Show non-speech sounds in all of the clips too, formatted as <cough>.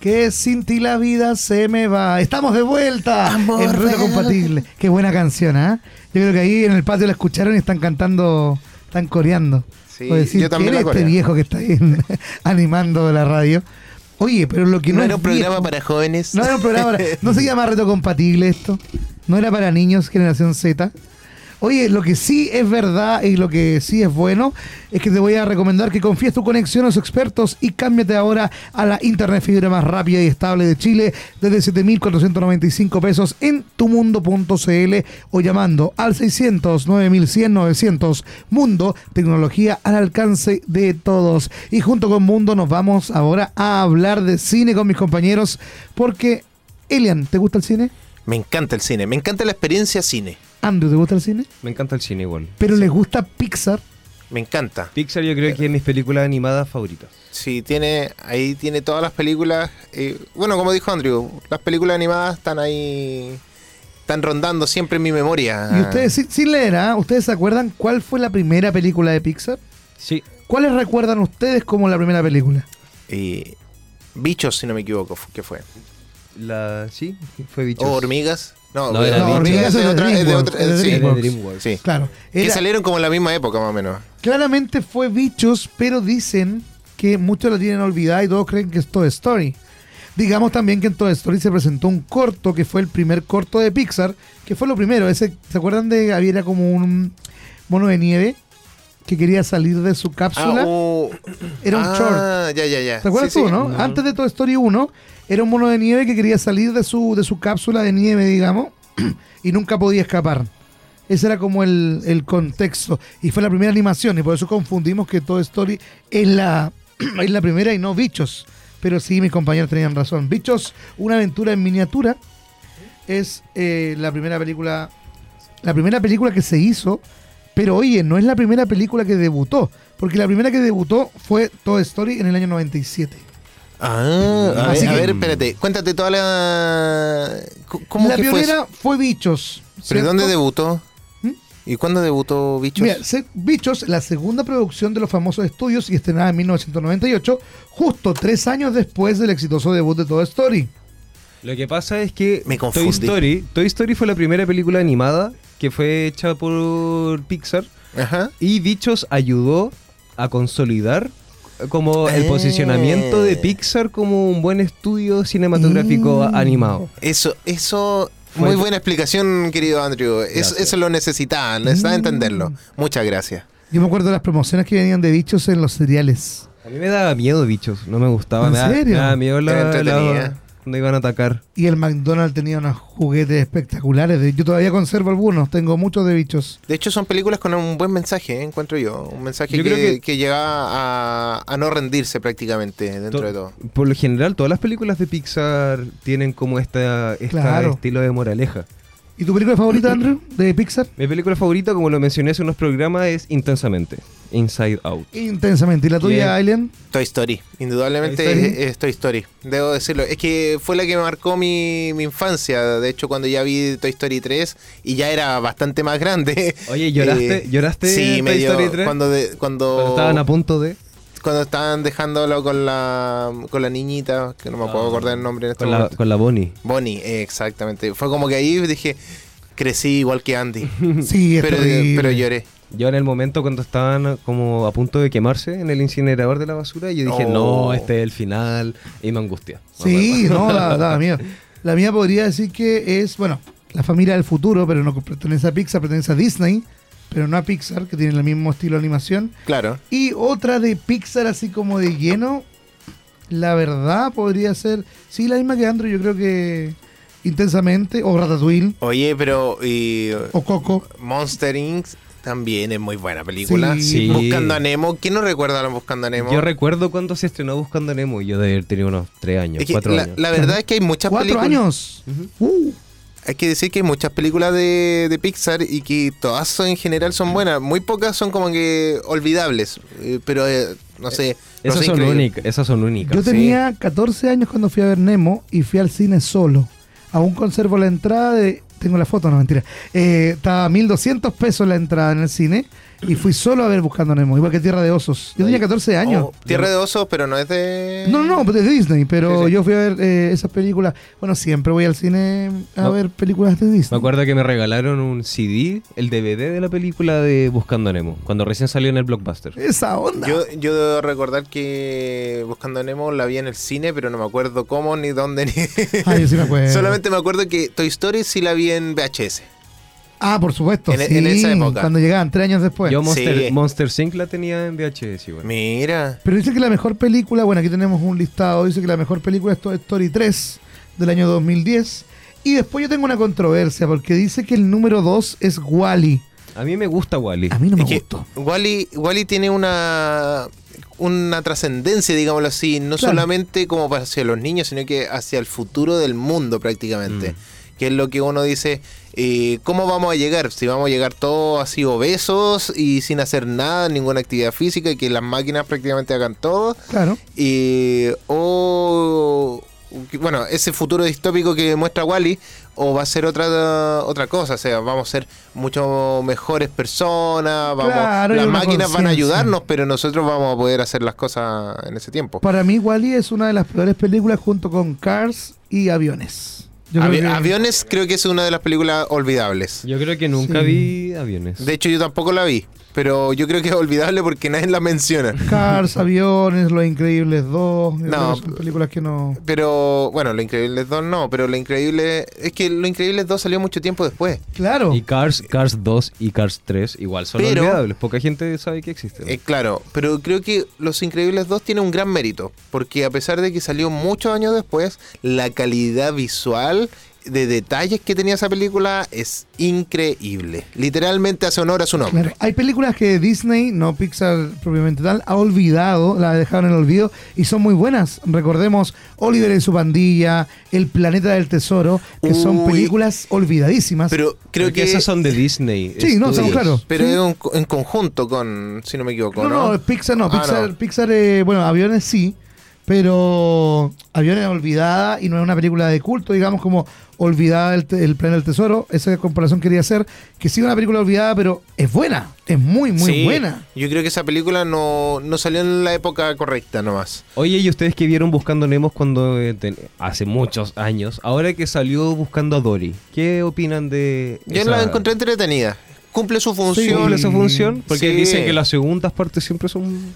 Que sin ti la vida se me va. Estamos de vuelta Amor en de- Compatible. Qué buena canción, ¿ah? Yo creo que ahí en el patio la escucharon y están cantando, están coreando. Sí, decir, yo también ¿quién la es este viejo que está ahí <laughs> animando la radio? Oye, pero lo que no, No era un programa viejo- para jóvenes. No era un programa para- No se <laughs> llama Reto Compatible esto. No era para niños, generación Z. Oye, lo que sí es verdad y lo que sí es bueno es que te voy a recomendar que confíes tu conexión a los expertos y cámbiate ahora a la internet fibra más rápida y estable de Chile desde 7.495 pesos en tumundo.cl o llamando al 600 9100 900 Mundo, tecnología al alcance de todos. Y junto con Mundo nos vamos ahora a hablar de cine con mis compañeros porque Elian, ¿te gusta el cine? Me encanta el cine, me encanta la experiencia cine. Andrew, ¿te gusta el cine? Me encanta el cine igual. Pero les gusta Pixar. Me encanta. Pixar yo creo que es mis películas animadas favoritas. Sí, tiene, ahí tiene todas las películas. eh, bueno, como dijo Andrew, las películas animadas están ahí, están rondando siempre en mi memoria. Y ustedes, sin, sin leer, ¿ah? ¿ustedes se acuerdan cuál fue la primera película de Pixar? Sí. ¿Cuáles recuerdan ustedes como la primera película? Eh, bichos, si no me equivoco, ¿qué fue? La, sí, fue bichos. ¿O hormigas? No, No, era no, hormigas es de otra. Es de otra es de sí, DreamWorks. DreamWorks. sí. Claro. Que era- salieron como en la misma época, más o menos. claramente fue Bichos, pero dicen que muchos la tienen olvidada y todos creen que es Toy Story. Digamos también que en Toy Story se presentó un corto que fue el primer corto de Pixar, que fue lo primero. Ese, ¿Se acuerdan de había era como un mono de nieve que quería salir de su cápsula? Ah, uh, Era un short. ah, ya, ya, ya. ¿Te acuerdas Sí, tú, sí. no? No. Antes de Toy Story 1, era un mono de nieve que quería salir de su, de su cápsula de nieve, digamos, <clears throat> y nunca podía escapar. Ese era como el, el contexto. Y fue la primera animación, y por eso confundimos que Toy Story es la, <clears throat> es la primera y no Bichos. Pero sí, mis compañeros tenían razón. Bichos, una aventura en miniatura, es eh, la primera película. La primera película que se hizo. Pero oye, no es la primera película que debutó. Porque la primera que debutó fue Toy Story en el año 97. Ah, a, Así ver, a ver, espérate. Cuéntate toda la. ¿Cómo la que fue? pionera fue Bichos. ¿Pero ¿cierto? dónde debutó? ¿Mm? ¿Y cuándo debutó Bichos? Mira, Bichos, la segunda producción de los famosos estudios y estrenada en 1998, justo tres años después del exitoso debut de Toy Story. Lo que pasa es que Me Toy confundí. Story, Toy Story fue la primera película animada que fue hecha por Pixar Ajá. y Bichos ayudó a consolidar como el Eh. posicionamiento de Pixar como un buen estudio cinematográfico Mm. animado. Eso, eso. Fue- Muy buena explicación, querido Andrew. Eso, Gracias. eso lo necesitaba, necesitaba Mm. entenderlo. Muchas gracias. Yo me acuerdo de las promociones que venían de Bichos en los cereales. A mí me daba miedo Bichos, no me gustaba. ¿En me, da- serio? me daba miedo Era la, entretenida. la- cuando iban a atacar. Y el McDonald's tenía unos juguetes espectaculares. Yo todavía conservo algunos, tengo muchos de Bichos. De hecho, son películas con un buen mensaje, ¿eh? encuentro yo. Un mensaje Yo que, creo que- que llega a, a no rendirse prácticamente dentro To- de todo. Por lo general, todas las películas de Pixar tienen como esta, esta Claro. estilo de moraleja. ¿Y tu película favorita, <clears throat> Andrew, de Pixar? Mi película favorita, como lo mencioné hace unos programas, es Intensamente, Inside Out. Intensamente. ¿Y la tuya. Alien? Toy Story, indudablemente Toy Story. Es, es Toy Story, debo decirlo. Es que fue la que marcó mi, mi infancia. De hecho, cuando ya vi Toy Story 3 y ya era bastante más grande. Oye, ¿lloraste? eh, ¿Lloraste Sí, Toy dio- Story 3? Cuando, de- cuando, Cuando estaban a punto de... cuando estaban dejándolo con la, con la niñita, que no me puedo Ah, acordar el nombre en este Con la, con la Bonnie. Bonnie, eh, exactamente. Fue como que ahí dije, crecí igual que Andy. <laughs> Sí, pero, pero lloré. Yo en el momento cuando estaban como a punto de quemarse en el incinerador de la basura, yo dije, Oh. no, este es el final, y me angustia. Sí, no, da, da miedo. La mía podría decir que es, bueno, la familia del futuro, pero no pertenece a Pixar, pertenece a Disney, pero no a Pixar, que tiene el mismo estilo de animación. Claro. Y otra de Pixar, así como de lleno, la verdad podría ser, sí, la misma que Andrew, yo creo que intensamente, o Ratatouille, Oye, pero y, o Coco. Monster Inc. también es muy buena película. Sí. Sí. Buscando a Nemo. ¿Quién no recuerda a Buscando a Nemo? Yo recuerdo cuando se estrenó Buscando a Nemo, y yo de haber tenido unos 3 años, Es que 4 la, años. la verdad es que hay muchas Cuatro películas. años. Uh, Hay que decir que hay muchas películas de, de Pixar y que todas son- en general son buenas. Muy pocas son como que olvidables. eh, pero eh, no sé. no Esas sé, son, únicas, esas son únicas. yo tenía 14 años cuando fui a ver Nemo y fui al cine solo. Aún conservo la entrada de Tengo la foto, no mentira. Eh, estaba 1200 pesos la entrada en el cine y fui solo a ver Buscando Nemo, igual que Tierra de Osos. Yo tenía 14 años. Oh, Tierra de Osos, pero no es de. No, no, no, de Disney, pero Sí, sí. yo fui a ver eh, esas películas. Bueno, siempre voy al cine a No. ver películas de Disney. Me acuerdo que me regalaron un CD, el DVD de la película de Buscando Nemo, cuando recién salió en el Blockbuster. Esa onda. Yo, yo debo recordar que Buscando Nemo la vi en el cine, pero no me acuerdo cómo, ni dónde, ni. Ah, yo sí me acuerdo. <laughs> Solamente me acuerdo que Toy Story sí la vi en VHS. Ah, por supuesto. En- sí, en esa época. Cuando llegaban, tres años después. Yo Monster, Sí. Monster Inc. la tenía en VHS igual. Mira. Pero dice que la mejor película, bueno, aquí tenemos un listado, dice que la mejor película es Toy Story 3 del año 2010. Y después yo tengo una controversia porque dice que el número 2 es Wally. A mí me gusta Wally. A mí no me gustó. Wally, Wally tiene una una trascendencia, digámoslo así, no Claro. solamente como hacia los niños, sino que hacia el futuro del mundo prácticamente. Que es lo que uno dice, eh, ¿cómo vamos a llegar? Si vamos a llegar todos así obesos y sin hacer nada, ninguna actividad física y que las máquinas prácticamente hagan todo. Claro. Y, o bueno, ese futuro distópico que muestra Wally, o va a ser otra otra cosa, o sea, vamos a ser mucho mejores personas, vamos, Claro, las máquinas van a ayudarnos, pero nosotros vamos a poder hacer las cosas en ese tiempo. Para mí, Wally es una de las peores películas junto con Cars y Aviones. Yo creo Avi- que- Aviones creo que es una de las películas olvidables. Yo creo que nunca Sí. vi aviones. De hecho, yo tampoco la vi, pero yo creo que es olvidable porque nadie la menciona. Cars, Aviones, Los Increíbles 2. yo No, creo que son películas que no. Pero bueno, Lo Increíbles 2 no, pero Lo Increíble es que Lo Increíbles 2 salió mucho tiempo después. Claro. Y Cars, Cars 2 y Cars 3 igual son Pero- olvidables. Poca gente sabe que existen. Eh, claro, pero creo que Los Increíbles 2 tiene un gran mérito, porque a pesar de que salió muchos años después, la calidad visual de detalles que tenía esa película es increíble. Literalmente hace honor a su nombre. Claro, Hay películas que Disney, no Pixar propiamente tal, ha olvidado, la dejaron en el olvido y son muy buenas. Recordemos Oliver y su pandilla, El planeta del tesoro, que son películas olvidadísimas. Pero creo Porque que... esas son de Disney. Sí, no, estamos claros. Pero Sí. en conjunto con, si no me equivoco, no, ¿no? no, Pixar no, Ah, Pixar, no. Pixar eh, bueno, aviones sí, pero aviones olvidada y no es una película de culto, digamos como olvidada el, el planeta del tesoro. Esa comparación quería hacer, que sí una película olvidada, pero es buena, es muy, muy Sí, buena. Yo creo que esa película no, no salió en la época correcta nomás. Oye, ¿y ustedes que vieron Buscando Nemos cuando eh, ten- hace muchos años? Ahora que salió Buscando a Dory, ¿qué opinan de Yo esa- la encontré entretenida. Cumple su función. ¿Cumple esa función? Porque Sí. dicen que las segundas partes siempre son...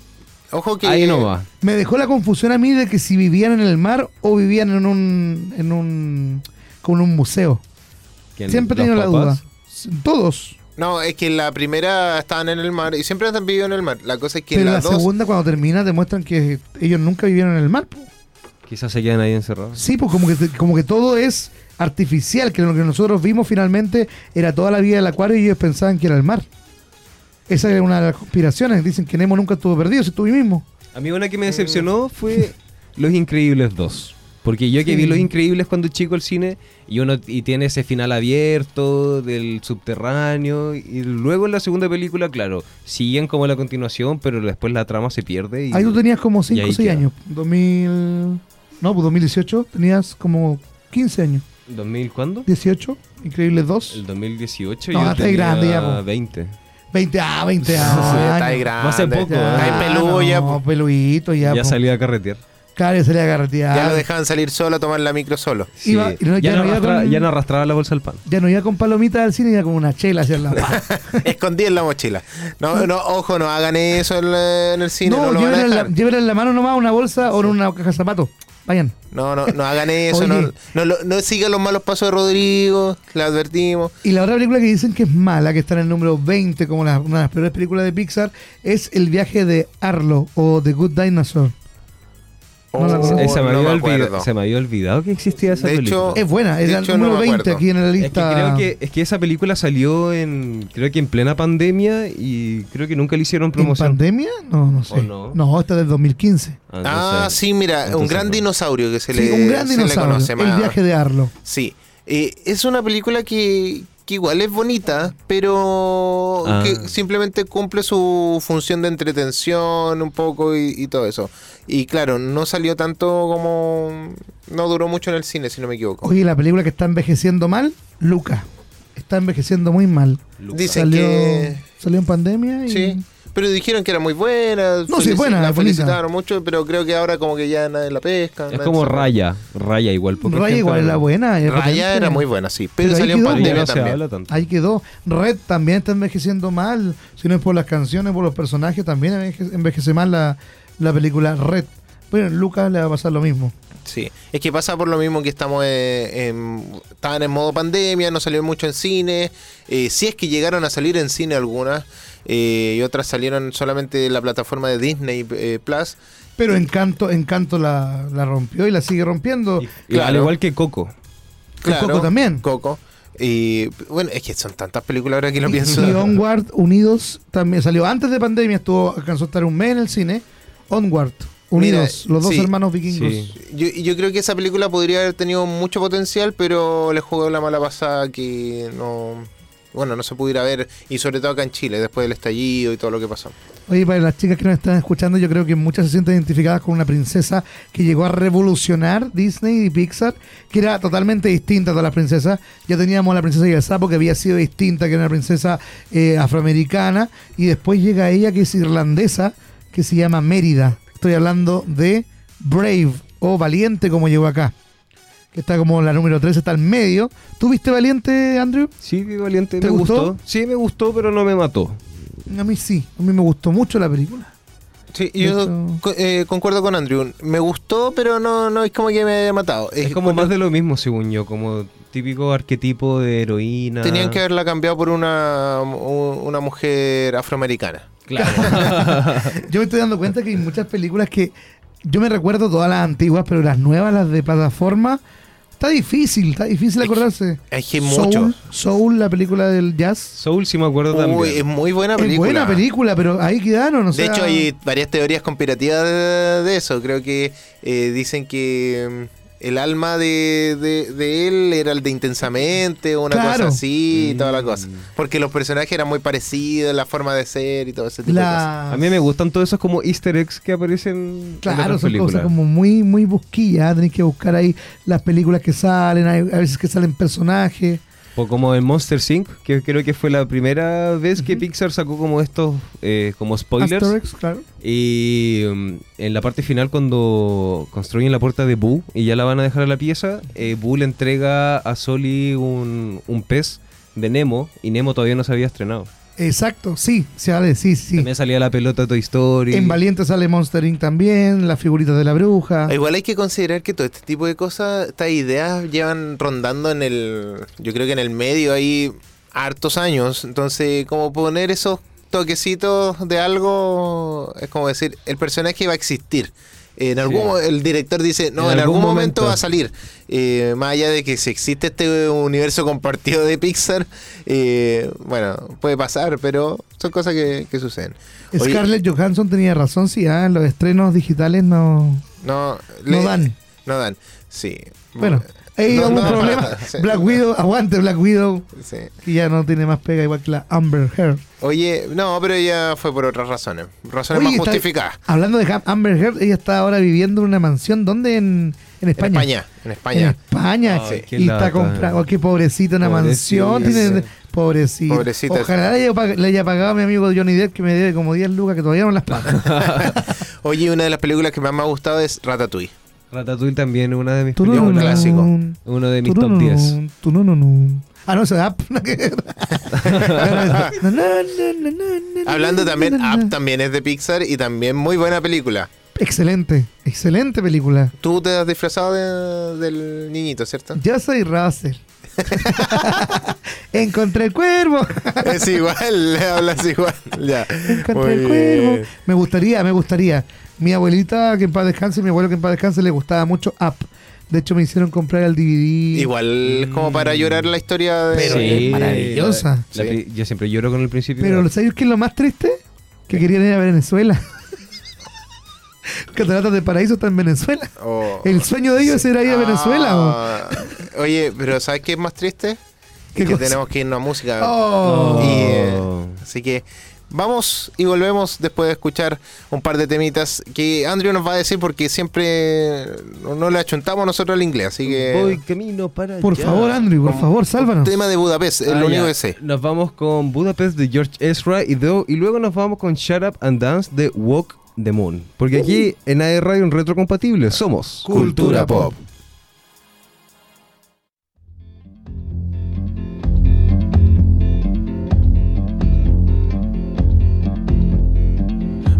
Ojo que... Ahí nomás. Me dejó la confusión a mí de que si vivían en el mar o vivían en un, en un, como en un museo. Siempre he ¿Los tenido la duda. Todos. No, es que en la primera estaban en el mar y siempre han vivido en el mar. La cosa es que Pero en la la dos... segunda, cuando termina, demuestran que ellos nunca vivieron en el mar. po. Quizás se quedan ahí encerrados. Sí, pues como que, como que todo es artificial, que lo que nosotros vimos finalmente era toda la vida del acuario y ellos pensaban que era el mar. Esa es una de las conspiraciones. Dicen que Nemo nunca estuvo perdido, si estuvo ahí mismo. A mí una que me decepcionó fue <laughs> Los Increíbles 2. Porque yo que Sí. vi Los Increíbles cuando chico al cine y uno y tiene ese final abierto del subterráneo y luego en la segunda película, claro, siguen como la continuación, pero después la trama se pierde y Ahí tú tenías como 5 ahí o 6 queda. años. 2000... No, pues 2018 tenías como 15 años. 2000 ¿cuándo? 18, Increíbles 2. El 2018 No, yo está tenía grande ya, po. 20. 20, ah, 20 <laughs> Sí, años. está ahí grande. Hace poco, Ya, ¿eh? Está ahí peludo ya, no, po. peludito ya. Ya, po. salí a carretear. Claro, ya salía a carretear. Ya lo dejaban salir solo a tomar la micro solo. Sí. Iba- y no- ya, ya no no iba arrastraba, con- ya no arrastraba la bolsa al pan. Ya no iba con palomitas al cine, iba con una chela hacia la <laughs> Escondí en la mochila. No, no, ojo, no hagan eso en, la- en el cine. No, No, lo van a llévenle en, la, dejar. en la mano nomás una bolsa o una caja de zapatos. Vayan. No, no, no hagan eso. Oye. No, no, lo- no sigan los malos pasos de Rodrigo. Le advertimos. Y la otra película que dicen que es mala, que está en el número 20 como la- una de las peores películas de Pixar, es El viaje de Arlo o The Good Dinosaur. No la Oh, se, me no había me olvidado, acuerdo. se me había olvidado que existía esa De película. hecho, Es buena, es hecho, número no me 20 acuerdo. aquí en la Es que lista. creo que, es que esa película salió en, creo que en plena pandemia y creo que nunca le hicieron ¿En promoción. pandemia? No, no sé. ¿O no? esta es del 2015. Ah, Ah, sí, mira, un gran no. dinosaurio que se sí, le un gran se le dinosaurio. conoce el más. viaje de Arlo. Sí, Eh, es una película que, que igual es bonita, pero Ah. que simplemente cumple su función de entretención un poco y, y todo eso. Y claro, no salió tanto como... No duró mucho en el cine, si no me equivoco. Oye, la película que está envejeciendo mal, Luca. Está envejeciendo muy mal. Dicen salió, que... salió en pandemia y... Sí. Pero dijeron que era muy buena. No, sí, buena, La felicitaron mucho, pero creo que ahora como que ya nadie la pesca. Es como Raya. Raya igual. poca Raya igual era buena. es Raya potente. era muy buena, sí. Pero, Pero salió en Pero pandemia no también. habla tanto. Ahí quedó. Red también está envejeciendo mal. Si no es por las canciones, por los personajes, también enveje- envejece mal la, la película Red. Bueno, en Lucas le va a pasar lo mismo. Sí, es que pasa por lo mismo que estamos eh, en, estaban en modo pandemia, no salió mucho en cine. Eh, si es que llegaron a salir en cine algunas eh, y otras salieron solamente de la plataforma de Disney eh, Plus. Pero Encanto, Encanto la, la rompió y la sigue rompiendo. Y- Claro. Al igual que Coco. Coco también. Coco. Y bueno, es que son tantas películas ahora que lo pienso. Y Onward Unidos también salió antes de pandemia, estuvo alcanzó a estar un mes en el cine. Onward Unidos, Mira, los dos sí. hermanos vikingos. Sí. Yo, yo creo que esa película podría haber tenido mucho potencial, pero le jugó la mala pasada que no. Bueno, no se pudiera ver, y sobre todo acá en Chile, después del estallido y todo lo que pasó. Oye, para las chicas que nos están escuchando, yo creo que muchas se sienten identificadas con una princesa que llegó a revolucionar Disney y Pixar, que era totalmente distinta a todas las princesas. Ya teníamos la princesa y el sapo, que había sido distinta, que era una princesa eh, afroamericana, y después llega ella, que es irlandesa, que se llama Mérida. Estoy hablando de Brave, o Valiente, como llegó acá. Que está como la número 3, está al medio. ¿Tú viste Valiente, Andrew? Sí, qué valiente. ¿Te me gustó? Sí, me gustó, pero no me mató. A mí sí, a mí me gustó mucho la película. Sí, De yo hecho- co- eh, concuerdo con Andrew. Me gustó, pero no, no es como que me haya matado. Es como más de lo mismo, según yo. Como típico arquetipo de heroína. Tenían que haberla cambiado por una, una mujer afroamericana. Claro. <laughs> Yo me estoy dando cuenta que hay muchas películas que yo me recuerdo todas las antiguas, pero las nuevas, las de plataforma, está difícil, está difícil Es acordarse. Es que hay Soul, mucho. Soul, la película del jazz. Soul sí me acuerdo Uy, también. es muy buena Es película. buena película, pero ahí quedaron, o De sea, hecho, hay varias teorías conspirativas de, de eso. Creo que eh, dicen que el alma de, de- de él era el de Intensamente, o una Claro. cosa así, y toda la Mm. cosa. Porque los personajes eran muy parecidos, la forma de ser y todo ese tipo de cosas. A mí me gustan todos esos como easter eggs que aparecen en Claro, otras son películas. cosas como muy, muy busquillas. Tenéis que buscar ahí las películas que salen, hay a veces que salen personajes. O como en Monster Inc., que creo que fue la primera vez que. Pixar sacó como estos, eh, como spoilers. Claro. Y mm, en la parte final, cuando construyen la puerta de Boo y ya la van a dejar a la pieza, eh, Boo le entrega a Soli un, un pez de Nemo y Nemo todavía no se había estrenado. Exacto, sí, se vale, sí, sí. También salía la pelota Toy Story. En Valiente sale Monster Inc. también, las figuritas de la bruja. Igual hay que considerar que todo este tipo de cosas, estas ideas llevan rondando en el, yo creo que en el medio ahí hartos años. Entonces, como poner esos toquecitos de algo, es como decir, el personaje va a existir. En algún mo- el director dice, no, En en, algún algún, momento, momento. va a salir. Eh, más allá de que si existe este universo compartido de Pixar, eh, bueno, puede pasar, pero son cosas que, que suceden. Oye, Scarlett Johansson tenía razón, sí, ah, los estrenos digitales no, no, no le- dan. No dan, sí. Bueno, ahí No, no, problema. <laughs> sí. Black Widow, aguante Black Widow, Sí. que ya no tiene más pega igual que la Amber Heard. Oye, no, pero ella fue por otras razones. Razones Oye, más está- justificadas. Hablando de Amber Heard, ella está ahora viviendo en una mansión, ¿dónde? En, en En España. España. En España. España. Ay, y está comprando, oh, qué pobrecita, una Pobrecita. mansión. Tiene, pobrecita. Pobrecita. Ojalá le haya, le haya pagado a mi amigo Johnny Depp, que me debe como 10 lucas, que todavía no las paga. <laughs> <laughs> Oye, una de las películas que más me ha gustado es Ratatouille. Ratatouille también, una de mis no, un películas. clásico. no. Uno de mis top no, 10. no. Tú no, no, no. Ah, no, eso es na, Hablando también. Up también es de Pixar y también muy buena película. Excelente, excelente película. Tú te has disfrazado de- del niñito, ¿cierto? Yo soy Russell. Encontré el cuervo. es igual, le hablas igual. Ya. Encontré Muy el cuervo. bien. Me gustaría, me gustaría. Mi abuelita, que en paz descanse, mi abuelo que en paz descanse, le gustaba mucho Up. De hecho, me hicieron comprar el DVD. Igual como para llorar la historia de... Pero es maravillosa. la- Sí. yo siempre lloro con el principio. Pero ¿sabes qué es lo más triste? Que querían ir a Venezuela. <laughs> Cataratas de Paraíso está en Venezuela. Oh. El sueño de ellos era ir a Venezuela. Ah, Oye, pero ¿sabes qué es más triste? ¿Qué que cosa? tenemos que irnos a música. Oh. Y, eh, así que vamos y volvemos después de escuchar un par de temitas que Andrew nos va a decir porque siempre no, no le achuntamos nosotros al inglés. Así que. Voy camino para Por allá. favor, Andrew, por Con- favor, sálvanos. Tema de Budapest, es Ah, lo único que sé. Nos vamos con Budapest de George Ezra y, do- y luego nos vamos con Shut Up and Dance de Walk the Moon. Porque aquí en AE Radio en Retrocompatible somos Cultura Pop.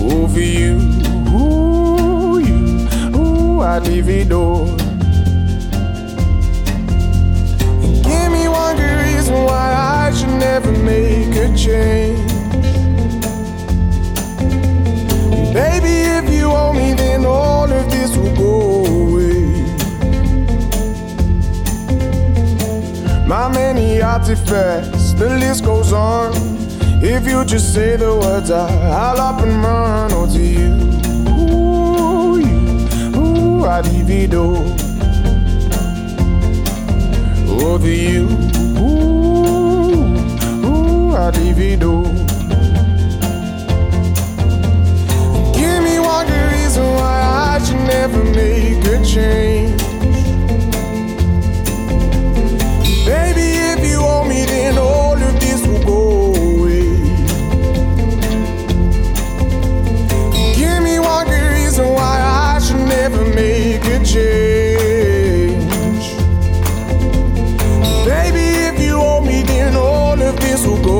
over you. Ooh, you, ooh, I'd leave it all. Give me one good reason why I should never make a change. Baby, if you owe me, then all of this will go away. My many artifacts, the list goes on. If you just say the words, I, I'll up and run. Oh, to you, ooh, you, ooh, leave all. Oh, to you, ooh, ooh, leave all. Give me one good reason why I should never make a change. Baby, if you owe me, then all of this will go never make a change. Baby, if you owe me, then all of this will go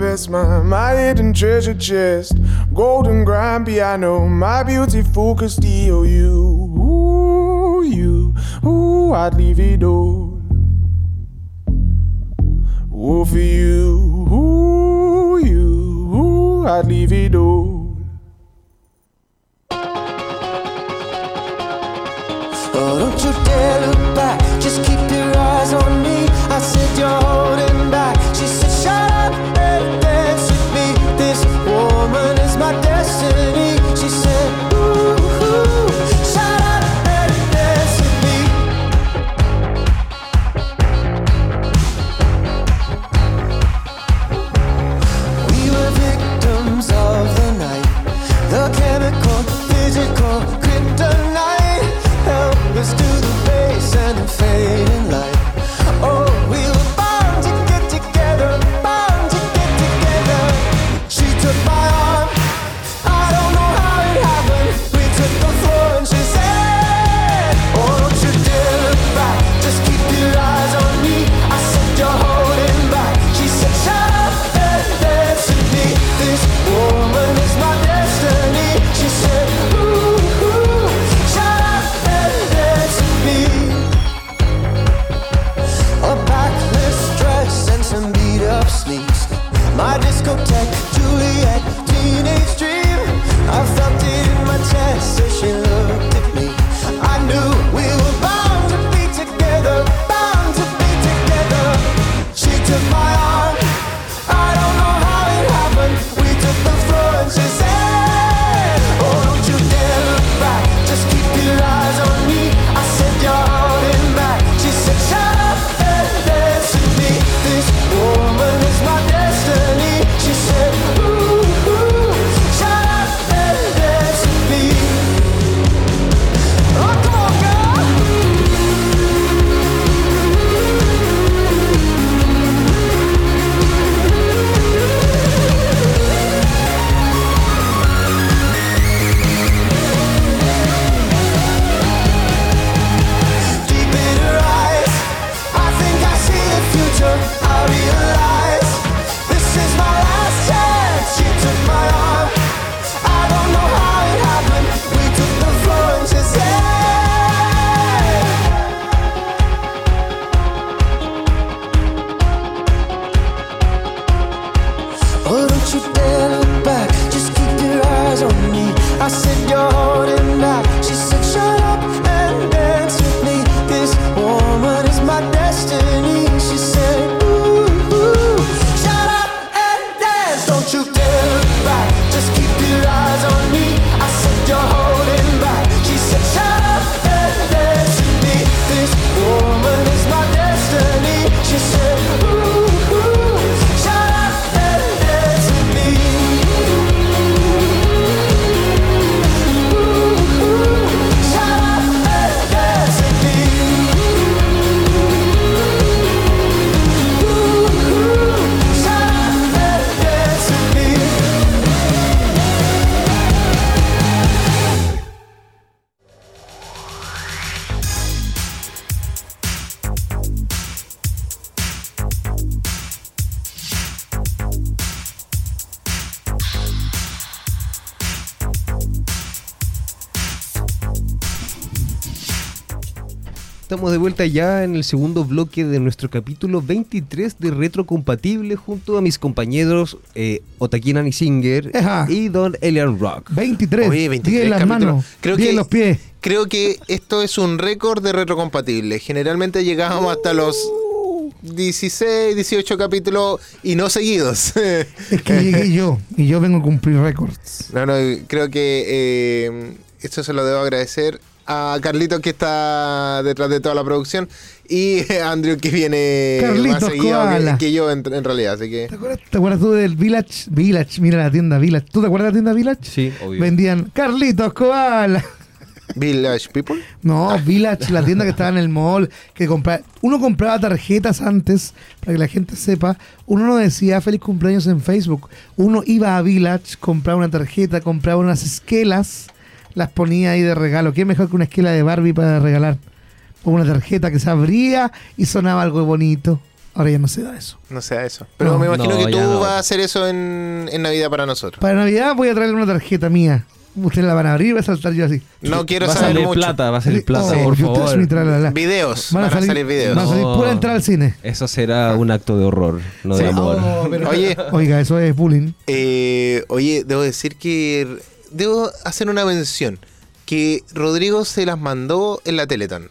In my, my hidden treasure chest. Golden grand piano, my beauty focused You, Ooh, you, ooh, I'd leave it all. Ooh, for you, ooh, you, ooh, I'd leave it all. Oh, don't you dare look back. Just keep your eyes on me. I said you're holding vuelta ya en el segundo bloque de nuestro capítulo 23 de Retrocompatible junto a mis compañeros eh, Otakina Singer Ajá. y Don Elian Rock. 23. Oye, 23 10 en las manos. Creo 10 que- en los pies. Creo que esto es un récord de retrocompatible. Generalmente llegábamos hasta los 16, 18 capítulos y no seguidos. <laughs> Es que llegué yo y yo vengo a cumplir récords. no, no, creo que eh, esto se lo debo agradecer a Carlito que está detrás de toda la producción y a <laughs> Andrew que viene Carlitos más seguido que, que yo en, en realidad. Así que ¿Te acuerdas, ¿Te acuerdas tú del Village? Village, mira la tienda Village. ¿Tú te acuerdas de la tienda Village? Sí, obvio. Vendían Carlitos Koala. Village People. No, Village, la tienda que estaba en el mall, que compraba, uno compraba tarjetas antes, para que la gente sepa, uno no decía feliz cumpleaños en Facebook, uno iba a Village, compraba una tarjeta, compraba unas esquelas, las ponía ahí de regalo, ¿qué mejor que una esquela de Barbie para regalar? O una tarjeta que se abría y sonaba algo bonito. Ahora ya no se da eso. No sea eso. Pero No. me imagino No, que tú no. vas a hacer eso en, en Navidad para nosotros. Para Navidad voy a traerle una tarjeta mía. Ustedes la van a abrir y va a saltar yo así. No quiero va saber salir mucho. plata, va a salir plata, Oh, por favor. la- la- Videos. Van a Van, salir- a salir videos. van a salir No. pura entrada al cine. Eso será un acto de horror, no de amor. Oh, pero- Oye. Oiga, eso es bullying. Eh, oye, debo decir que debo hacer una mención. Que Rodrigo se las mandó en la Teletón.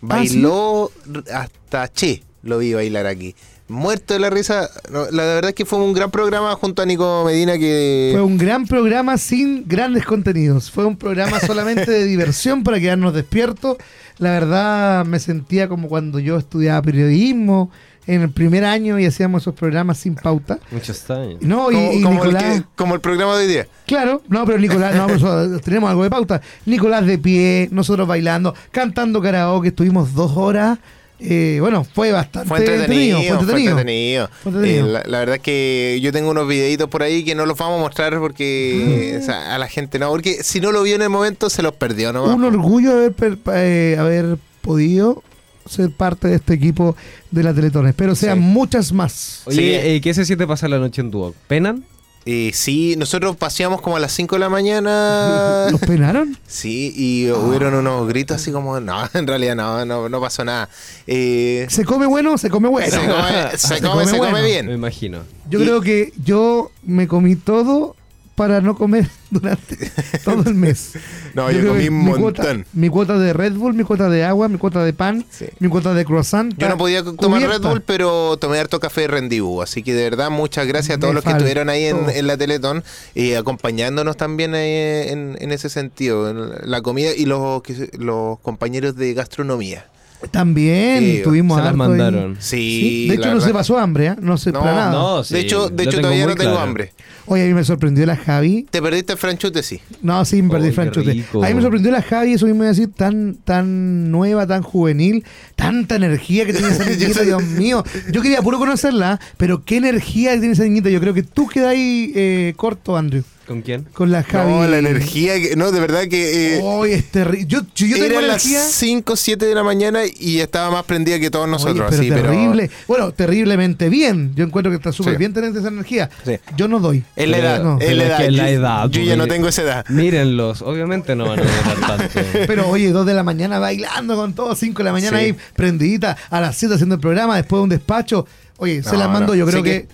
Bailó r- hasta Che, lo vi bailar aquí. Muerto de la risa. No, la verdad es que fue un gran programa junto a Nico Medina que... Fue un gran programa sin grandes contenidos. Fue un programa <laughs> solamente de diversión para quedarnos despiertos. La verdad me sentía como cuando yo estudiaba periodismo en el primer año y hacíamos esos programas sin pauta. Muchos años. No, y, como, y como el Nicolás... que- como el programa de hoy día. Claro, no, pero Nicolás, no, pero <laughs> tenemos algo de pauta. Nicolás de pie, nosotros bailando, cantando karaoke, estuvimos dos horas. Eh, bueno, fue bastante Fue entretenido, fue entretenido. entretenido. Fue entretenido. Eh, la, la verdad es que yo tengo unos videitos por ahí que no los vamos a mostrar porque o sea, a la gente no, porque si no lo vio en el momento se los perdió nomás. Un orgullo haber, per- eh, haber podido ser parte de este equipo de la Teletón. Espero sean Sí. muchas más. Oye, Sí. eh, ¿qué se siente pasar la noche en Duoc? ¿Penan? Eh, sí, nosotros paseamos como a las 5 de la mañana. <laughs> ¿Los penaron? Sí, y hubieron unos gritos así como, no, <laughs> en realidad no, no, no pasó nada. Eh, ¿Se come bueno? Se come bueno. se come, se <laughs> Se come, come se come bueno. Me bien. imagino. Yo Y- creo que yo me comí todo para no comer <laughs> durante todo el mes. <laughs> No, yo comí un cuota, montón. mi cuota de Red Bull, mi cuota de agua, mi cuota de pan, Sí. mi cuota de croissant. Yo no podía tomar Red. Bull, pero tomé harto café de Rendezvous. Así que de verdad, muchas gracias a todos Me los que estuvieron ahí en, en la Teletón y acompañándonos también ahí en, en ese sentido, en la comida y los, que- los compañeros de gastronomía. También Sí, se tuvimos las mandaron. Sí, Sí, de hecho no se pasó hambre, ¿eh? No se No, para nada. no, sí, de hecho, de hecho todavía no tengo claro. hambre. Oye, a mí me sorprendió la Javi. Te perdiste el franchute, sí. No, sí, me perdí franchute. A mí me sorprendió la Javi, eso mismo iba a decir, tan, tan nueva, tan juvenil, tanta energía que tiene esa <laughs> niñita. Dios mío. Yo quería puro conocerla, pero qué energía tiene esa niñita. Yo creo que tú quedas ahí eh, corto, Andrew, ¿Con quién? con la Javi. No, la energía, que- no, de verdad que... eh, es terrible. Yo, yo, yo tengo Eran las energía. 5 7 de la mañana y estaba más prendida que todos nosotros. Oye, pero así, terrible. Bueno, terriblemente bien. Yo encuentro que está súper Sí. bien tener esa energía. Sí. Yo no doy. Es la Pero- edad, no. es pero la edad. es la Yo- edad, Yo ya no tengo esa edad. Mírenlos, obviamente no van a durar tanto. <laughs> Pero oye, dos de la mañana bailando con todo, cinco de la mañana Sí. ahí prendidita, a las 7 haciendo el programa, después de un despacho. Oye, se No, la mando, no. yo creo que, que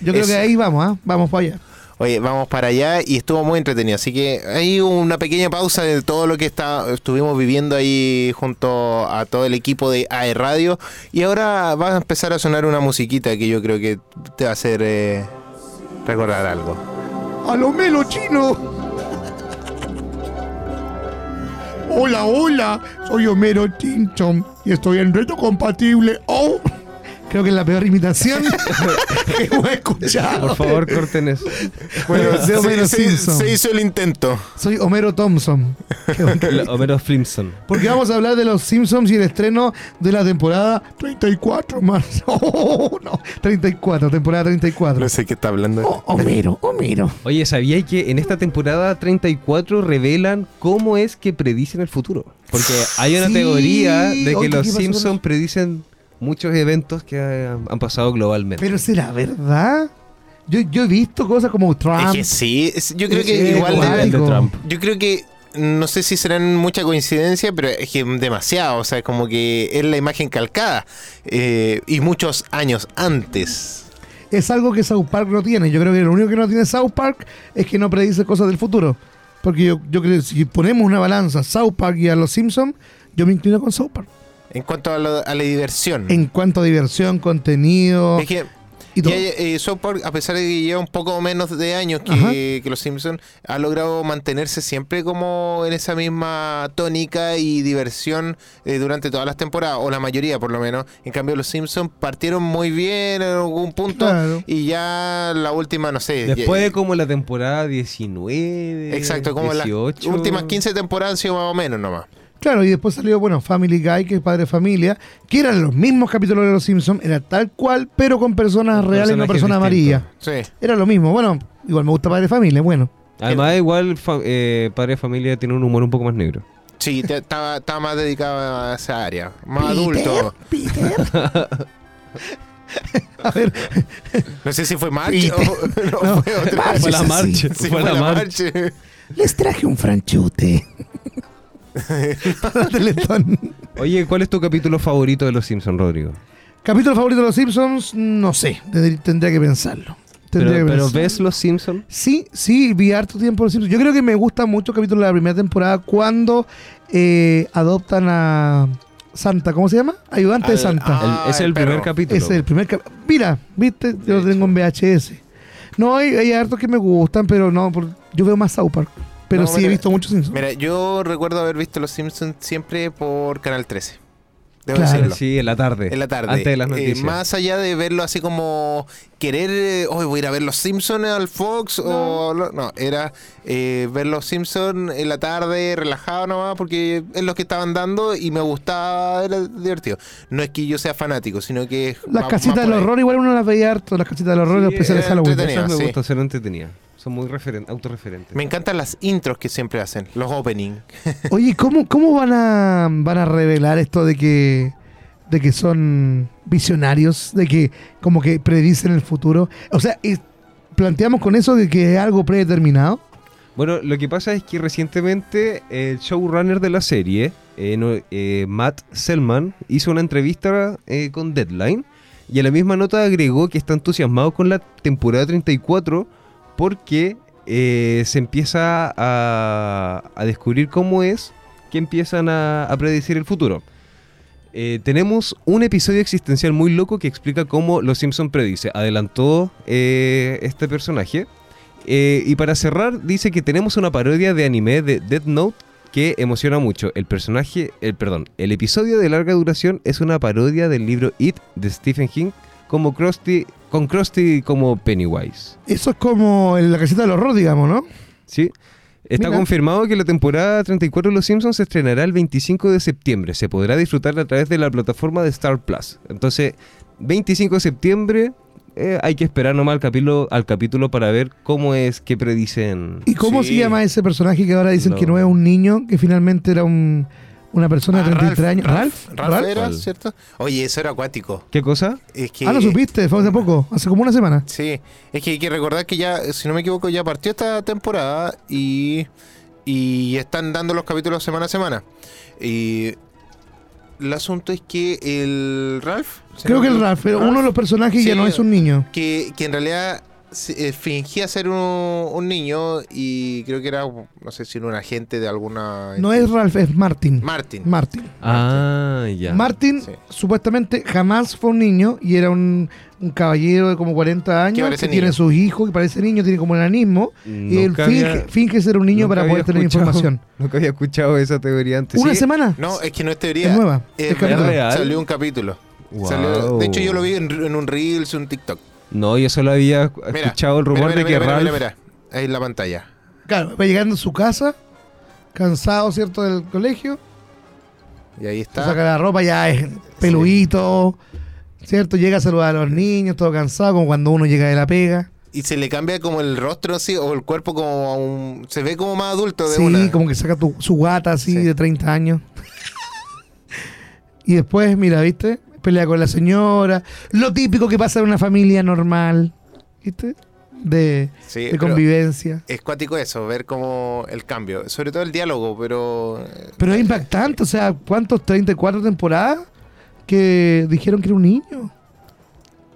yo creo es- que ahí vamos, ¿ah? Vamos para allá. Oye, vamos para allá y estuvo muy entretenido. Así que hay una pequeña pausa de todo lo que está, estuvimos viviendo ahí junto a todo el equipo de AE Radio. Y ahora va a empezar a sonar una musiquita que yo creo que te va a hacer eh, recordar algo. ¡A lo melo chino! Hola, hola, soy Homero Tinchon y estoy en reto compatible. ¡Oh! Creo que es la peor imitación <laughs> que hemos escuchado. Por favor, corten eso. Bueno, de Homero se, Simpson. se hizo el intento. Soy Homero Thompson. Qué <laughs> Homero Flimson. Porque vamos a hablar de los Simpsons y el estreno de la temporada 34 más. <laughs> Oh, no, 34, temporada 34. No sé qué está hablando. Oh, Homero, Homero. Oye, ¿sabía que en esta temporada 34 revelan cómo es que predicen el futuro? Porque hay una Sí. teoría de que Oye, ¿qué los Simpsons predicen muchos eventos que han pasado globalmente. Pero será verdad. Yo, yo he visto cosas como Trump. Es que sí, es- yo creo Es que que igual igual. de-. Trump. Yo creo que no sé si serán mucha coincidencia, pero es que demasiado. O sea, como que es la imagen calcada. eh, y muchos años antes. Es algo que South Park no tiene. Yo creo que lo único que no tiene South Park es que no predice cosas del futuro. Porque yo, yo creo que si ponemos una balanza a South Park y a los Simpsons, yo me inclino con South Park. En cuanto a, lo- a la diversión. En cuanto a diversión, contenido Es que y todo. ya, eh, South Park, a pesar de que lleva un poco menos de años que, que los Simpsons, ha logrado mantenerse siempre como en esa misma tónica y diversión eh, durante todas las temporadas, o la mayoría por lo menos. En cambio, los Simpsons partieron muy bien en algún punto Claro. y ya la última, no sé. Después ya- de como la temporada 19, Exacto, como 18. las últimas 15 temporadas han sido más o menos nomás. Claro, y después salió, bueno, Family Guy, que es Padre de Familia, que eran los mismos capítulos de Los Simpsons, era tal cual, pero con personas Con reales y no personas amarillas. Sí. Era lo mismo. Bueno, igual me gusta Padre de Familia, bueno. Además, igual, fa- eh, Padre de Familia tiene un humor un poco más negro. Sí, estaba, estaba más dedicado a esa área, más Peter, adulto. Peter. <laughs> A ver, No sé si fue March Peter. o no, No, fue otra. March Fue la. Sí, fue la marcha. les traje un franchute. <laughs> Para Teletón. Oye, ¿cuál es tu capítulo favorito de Los Simpsons, Rodrigo? Capítulo favorito de Los Simpsons, no sé, tendría que pensarlo. Pero, Tendría que pero pensarlo. ¿ves Los Simpsons? Sí, sí, vi harto tiempo Los Simpsons. Yo creo que me gusta mucho el capítulo de la primera temporada cuando eh, adoptan a Santa, ¿cómo se llama? Ayudante de Santa. ah, El- es el, el primer capítulo. Ese es el primer cap- Mira, viste, yo lo tengo en VHS. No, hay, hay hartos que me gustan, pero no, yo veo más South Park. Pero No, sí mira, he visto muchos Simpsons. Mira, yo recuerdo haber visto Los Simpsons siempre por Canal 13. Debo Claro. decirlo. Sí, en la tarde. En la tarde. Antes de las Eh, noticias. más allá de verlo así como querer, eh, hoy voy a ir a ver Los Simpsons al Fox o lo- no, era eh, ver Los Simpsons en la tarde, relajado nomás, porque es lo que estaban dando y me gustaba, era divertido. No es que yo sea fanático, sino que es Las más- casitas del horror, igual uno las veía harto, las casitas del horror y los Sí, especiales Halloween. Esas me sí. gusta ser entretenida. Son muy referen- autorreferentes. Me encantan las intros que siempre hacen, los opening. <laughs> Oye, ¿cómo, cómo van a van a revelar esto de que de que son visionarios, de que como que predicen el futuro? O sea, planteamos con eso de que es algo predeterminado. Bueno, lo que pasa es que recientemente el showrunner de la serie, eh, no- eh, Matt Selman, hizo una entrevista eh, con Deadline y en la misma nota agregó que está entusiasmado con la temporada 34 porque eh, se empieza a, descubrir cómo es que empiezan a, a predecir el futuro. Eh, tenemos un episodio existencial muy loco que explica cómo Los Simpson predice. Adelantó eh, este personaje. Y para cerrar, dice que tenemos una parodia de anime de Death Note que emociona mucho. El personaje, el perdón, el episodio de larga duración es una parodia del libro It de Stephen King como Krusty, con Krusty como Pennywise. Eso es como en la casita del horror, digamos, ¿no? ¿Sí? Está Mira. confirmado que la temporada 34 de Los Simpsons se estrenará el 25 de septiembre. Se podrá disfrutar a través de la plataforma de Star Plus. Entonces, 25 de septiembre, eh, hay que esperar nomás al capítulo, al capítulo para ver cómo es que predicen. ¿Y cómo Sí. se llama ese personaje que ahora dicen No. que no es un niño, que finalmente era un, una persona de Ah, 33 años? ¿Ralph? Ralph ¿Ralph? era. ¿cierto? Oye, eso era acuático. ¿Qué cosa? Es que, Ah, lo supiste, fue hace poco, hace como una semana. Sí, es que hay que recordar que ya, si no me equivoco, ya partió esta temporada y, y están dando los capítulos semana a semana. Y el asunto es que el Ralph... Creo que el Ralph, pero uno de los personajes ya no es un niño. que, que en realidad eh, fingía ser un, un niño y creo que era, no sé si era un agente de alguna... No es Ralph, es Martin. Martin. Martin. Ah, ya. Martin Sí. supuestamente jamás fue un niño y era un, un caballero de como 40 años que, tiene sus hijos, que parece niño, tiene como enanismo. y él finge, había- finge ser un niño para poder tener información. <laughs> Nunca había escuchado esa teoría antes. ¿Una Sí. semana? No, es que no es teoría. Es nueva. Es Es real. Salió un capítulo. Wow. Salió- de hecho, yo lo vi en, en un Reels, un TikTok. No, yo solo había Mira, escuchado el rumor mira, de mira, que mira, Ralph. mira, mira. Ahí en la pantalla. Claro, va llegando a su casa, cansado, ¿cierto?, del colegio. Y ahí está. saca la ropa, ya es peludito, ¿cierto? Llega a saludar a los niños, todo cansado, como cuando uno llega de la pega. Y se le cambia como el rostro así, o el cuerpo como a un... Se ve como más adulto de Sí, una. como que saca tu- su guata así Sí. de 30 años. <laughs> y después, mira, ¿viste? Pelea con la señora. Lo típico que pasa en una familia normal. ¿Viste? de, Sí, de pero convivencia. Es cuático eso, ver como el cambio. Sobre todo el diálogo, pero. eh, Pero es impactante, o sea, ¿cuántos 34 temporadas que dijeron que era un niño?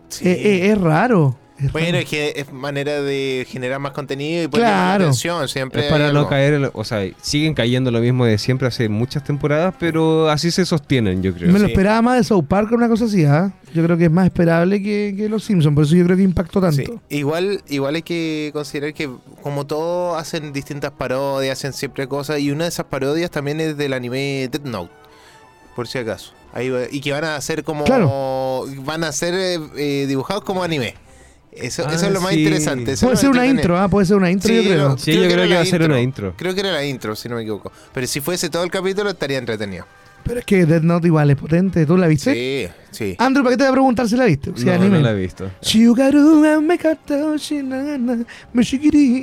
sí. Eh, eh, es raro. Es Bueno, raro. es que es manera de generar más contenido y poner Claro. atención. Siempre Es para no algo. caer, en lo- o sea, siguen cayendo lo mismo de siempre hace muchas temporadas, pero así se sostienen, yo creo. Me lo sí. esperaba más de South Park o una cosa así, ¿ah? Yo creo que es más esperable que, que Los Simpsons, por eso yo creo que impactó tanto. Sí. Igual, igual hay que considerar que como todo hacen distintas parodias, hacen siempre cosas y una de esas parodias también es del anime Death Note, por si acaso. Ahí va- y que van a ser como van a ser eh, eh, dibujados como anime. Eso, Ah, eso es lo más sí. interesante. eso Puede ser una intro, ¿ah? Puede ser una intro, yo Sí, creo. lo- Sí, yo creo que va a ser una intro. Creo que era la intro, si no me equivoco. Pero si fuese todo el capítulo estaría entretenido. Pero es que Death Note igual es potente. ¿Tú la viste? Sí, sí. Andrew, ¿para qué te voy a preguntar si la viste? Si no, anime. no la he visto.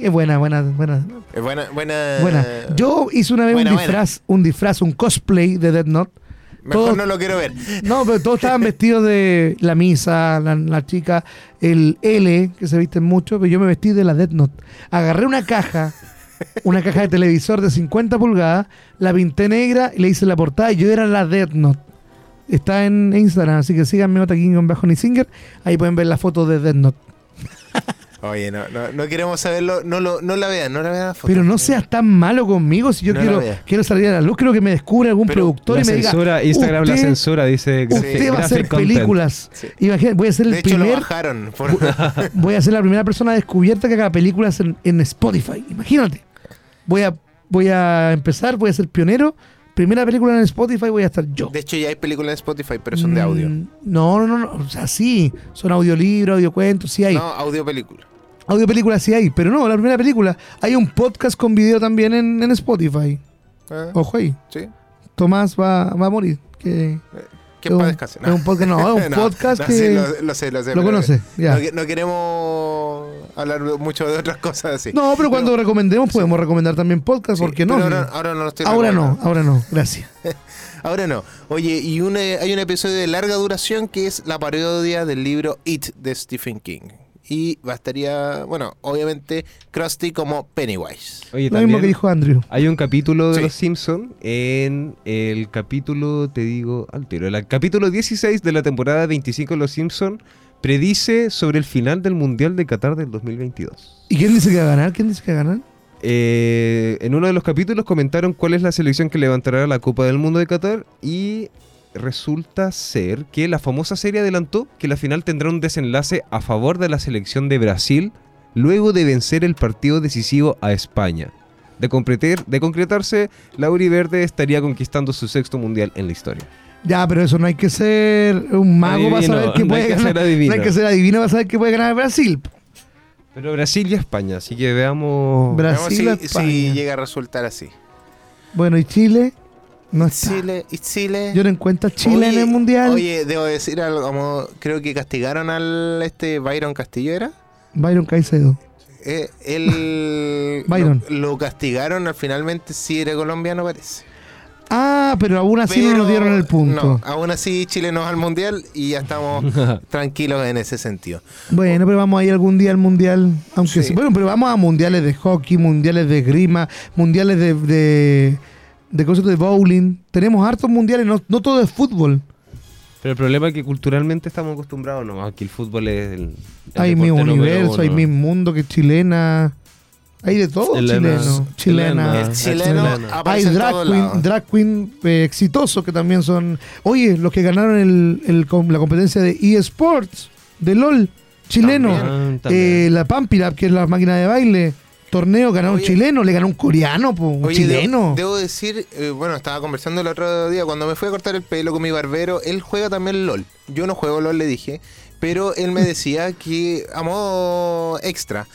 Es buena, buena, buena. Es buena, buena. Buena. Yo hice una vez buena, un buena. disfraz, un disfraz, un cosplay de Death Note. Mejor todo- no lo quiero ver. No, pero todos estaban vestidos de la misa, la, la chica, el L, que se visten mucho, pero yo me vestí de la Death Note. Agarré una caja, una caja de televisor de 50 pulgadas, la pinté negra y le hice la portada y yo era la Death Note. Está en Instagram, así que síganme Otaking bajo Nisinger. Ahí pueden ver la foto de Death Note. Oye, no, no, no queremos saberlo. No, lo, no la vean, no la vean. Pero no seas tan malo conmigo si yo No quiero, quiero salir a la luz. Creo que me descubre algún Pero productor La y me diga. censura, Instagram la "Usted- censura, dice Usted va a hacer graphic content". películas. Sí. Imagínate, voy a ser el De hecho, lo primer bajaron. <laughs> por- voy a ser la primera persona descubierta que haga películas en, en Spotify. Imagínate. Voy a, voy a empezar, voy a ser pionero. Primera película en Spotify voy a estar yo. De hecho, ya hay películas de Spotify, pero son de audio. Mm, No, no, no, no. O sea, sí. Son audiolibros, audiocuentos, sí hay. No, audio película. Audiopelículas sí hay. Pero no, la primera película. Hay un podcast con video también en, en Spotify. Ah, Ojo ahí. sí. Tomás va, va a morir. Que, Que es un- es un podcast, no, es un <laughs> No, podcast no, que sí, lo, lo sé, lo sé. lo conoce. Ya. No, que- no queremos hablar mucho de otras cosas así. No, pero cuando recomendemos podemos recomendar también podcast, Sí, ¿por qué no? ahora, ahora no lo estoy ahora no, ahora no. Gracias. <laughs> Ahora no. Oye, y una- hay un episodio de larga duración que es la parodia del libro It de Stephen King. Y bastaría, bueno, obviamente, Krusty como Pennywise. Oye, Lo mismo que dijo Andrew. hay un capítulo de Sí. Los Simpsons en el capítulo, te digo, al tiro, el capítulo 16 de la temporada 25 de Los Simpsons predice sobre el final del Mundial de Qatar del 2022. ¿Y quién dice que va a ganar? ¿Quién dice que va a ganar? Eh, en uno de los capítulos comentaron cuál es la selección que levantará la Copa del Mundo de Qatar y resulta ser que la famosa serie adelantó que la final tendrá un desenlace a favor de la selección de Brasil luego de vencer el partido decisivo a España. De, concretar- de concretarse, Lauri Verde estaría conquistando su sexto mundial en la historia. Ya, pero eso no hay que ser un mago para Adivino, saber que <laughs> no puede que ganar. No hay que ser adivino para saber que puede ganar Brasil. Pero Brasil y España, así que veamos... Bra- Veamos Brasil si, España. si llega a resultar así. Bueno, y Chile no está. Chile, y Chile. Yo no encuentro a Chile Oye, en el mundial. Oye, debo decir algo, como creo que castigaron al este Byron Castillo, ¿era? Byron Caicedo. Eh, él <laughs> Byron. Lo, lo castigaron, al finalmente sí era colombiano, parece. Ah, pero aún así no nos Pero, dieron el punto. No, aún así Chile no va al mundial y ya estamos <laughs> tranquilos en ese sentido. Bueno, pero vamos a ir algún día al mundial. Aunque Sí. sí. Bueno, pero vamos a mundiales de hockey, mundiales de grima, mundiales de, de, de cosas de bowling. Tenemos hartos mundiales, no, no todo es fútbol. Pero el problema es que culturalmente estamos acostumbrados, no, que el fútbol es el, el hay mi universo, hay mi mundo que es chilena. Hay de todo Chilena. chileno. Chilena. Ah, El chileno Hay drag queen, lados. drag queen eh, exitosos que también son. Oye, los que ganaron el, la competencia de eSports, de LOL, chileno. También. Eh, la Pampilap, que es la máquina de baile. Torneo ganó un chileno, le ganó un coreano, po, un Oye, chileno. Debo, debo decir, eh, bueno, estaba conversando el otro día cuando me fui a cortar el pelo con mi barbero, él juega también LOL. Yo no juego LOL, le dije, pero él me decía <laughs> que, a modo extra,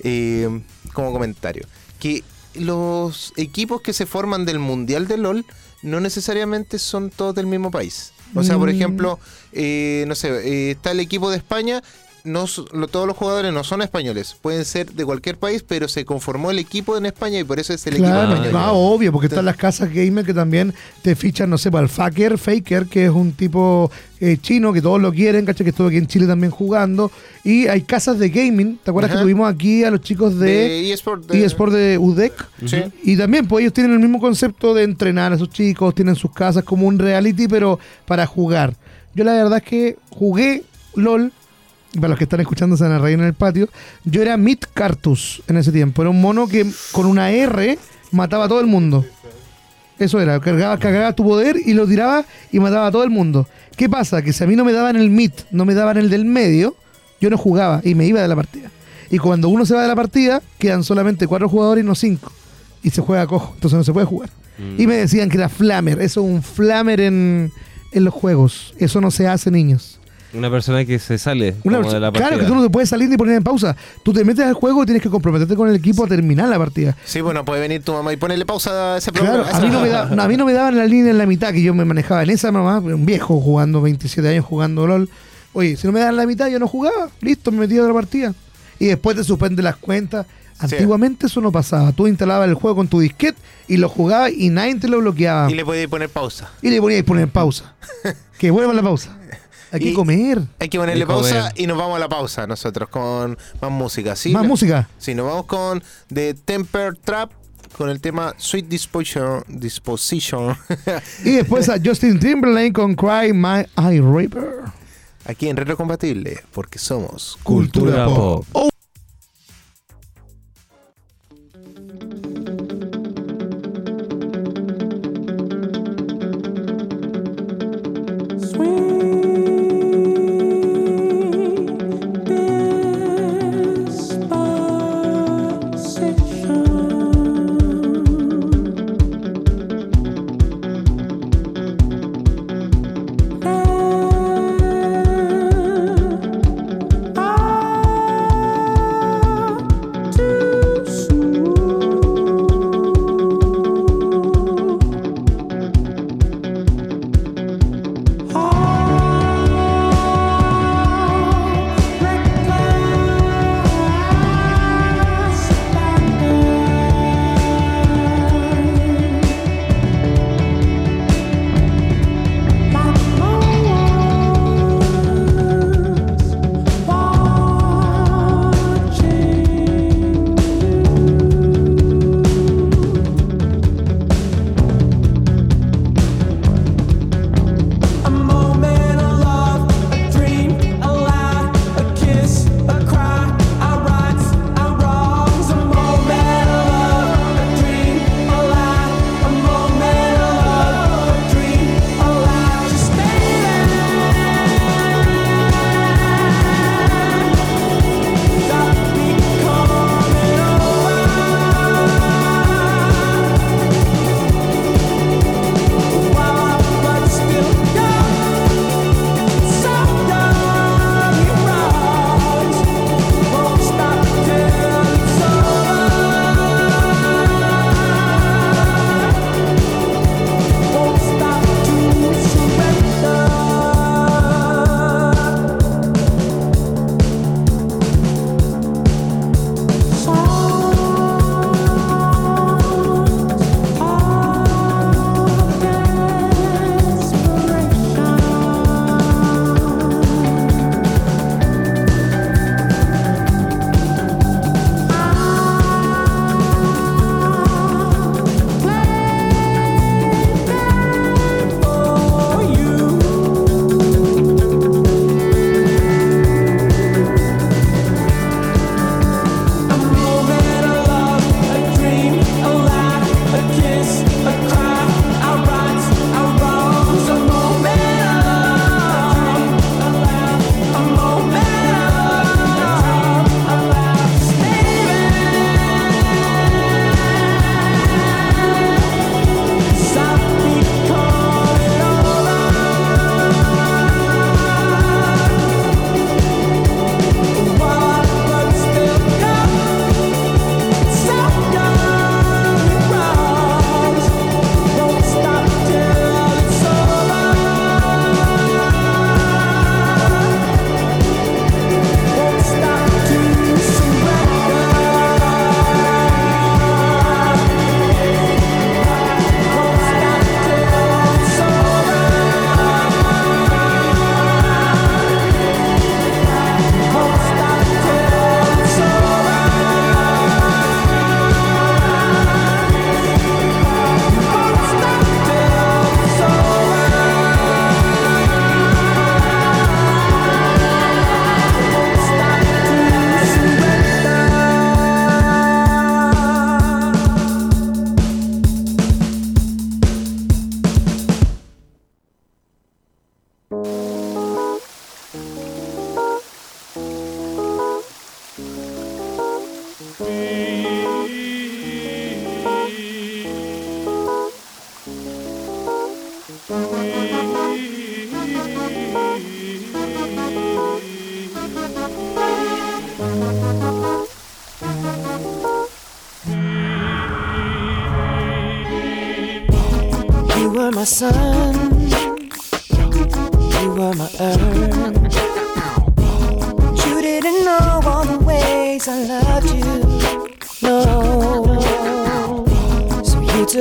eh, como comentario, que los equipos que se forman del Mundial de LOL no necesariamente son todos del mismo país. O sea, por Mm. ejemplo, eh, no sé, eh, está el equipo de España, no todos los jugadores no son españoles, pueden ser de cualquier país, pero se conformó el equipo en España y por eso es el Claro, equipo español. ah, obvio, porque están las casas gamer que también te fichan, no sé, para el Faker, Faker, que es un tipo eh, chino que todos lo quieren, ¿cachai? Que estuvo aquí en Chile también jugando. Y hay casas de gaming, ¿te acuerdas que tuvimos aquí a los chicos de, de eSport. de- eSport de UDEC? Sí. Y también, pues ellos tienen el mismo concepto de entrenar a esos chicos, tienen sus casas como un reality, pero para jugar. Yo la verdad es que jugué LOL, para los que están escuchando se van a reír en el patio, yo era Mid Cartus en ese tiempo. Era un mono que con una R mataba a todo el mundo. Eso era, cargaba, cargaba tu poder y lo tiraba y mataba a todo el mundo. ¿Qué pasa? Que si a mí no me daban el mid, no me daban el del medio, yo no jugaba y me iba de la partida. Y cuando uno se va de la partida, quedan solamente cuatro jugadores y no cinco. Y se juega cojo, entonces no se puede jugar. Y me decían que era flamer, eso es un flamer en, en los juegos. Eso no se hace, niños. Una persona que se sale Una como de la partida. claro que tú no te puedes salir ni poner en pausa. Tú te metes al juego y tienes que comprometerte con el equipo a terminar la partida. Sí, bueno, puede venir tu mamá y ponerle pausa a ese Claro, programa. a mí, no me da- <laughs> no, a mí no me daban la línea en la mitad que yo me manejaba en esa mamá, un viejo jugando 27 años jugando LOL. Oye, si no me dan la mitad yo no jugaba, listo, me metía de la partida. Y después te suspende las cuentas. Sí. Antiguamente eso no pasaba. Tú instalabas el juego con tu disquete y lo jugabas y nadie te lo bloqueaba. Y le puede poner pausa. Y le ponías poner pausa. <laughs> que vuelva la pausa. Hay que comer. Hay que ponerle pausa y nos vamos a la pausa nosotros con más música. ¿sí? Más música. Sí, nos vamos con The Temper Trap con el tema Sweet Disposition. Disposition. <laughs> Y después a Justin Timberlake con Cry My Eye River. Aquí en Retro Compatible, porque somos Cultura pop. I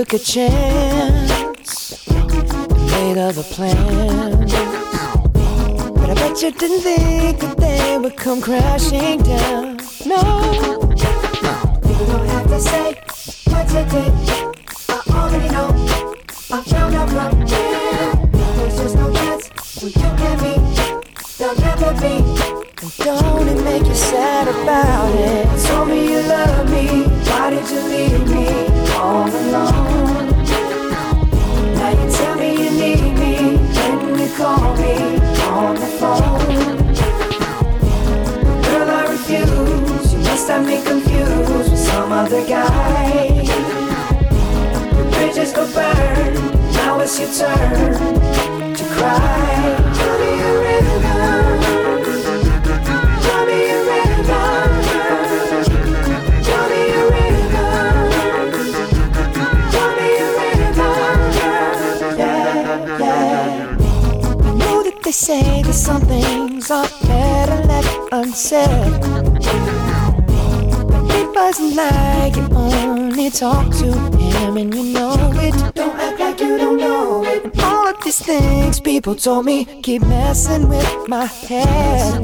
took a chance made other plans. But I bet you didn't think that they would come crashing down. No, you don't have to say what you did. I already know. I found out from here. There's just no chance when you and me. There'll never be. And don't it make you sad about it? Told me you love me. Why did you leave me all alone? Now you tell me you need me. When you call me on the phone. Girl, I refuse. You must have me confused with some other guy. The bridges go burn. Now it's your turn to cry. Tell me a river. Some things are better left unsaid. It wasn't like you only talk to him and you know it. Don't act like you don't know it. And all of these things people told me keep messing with my head.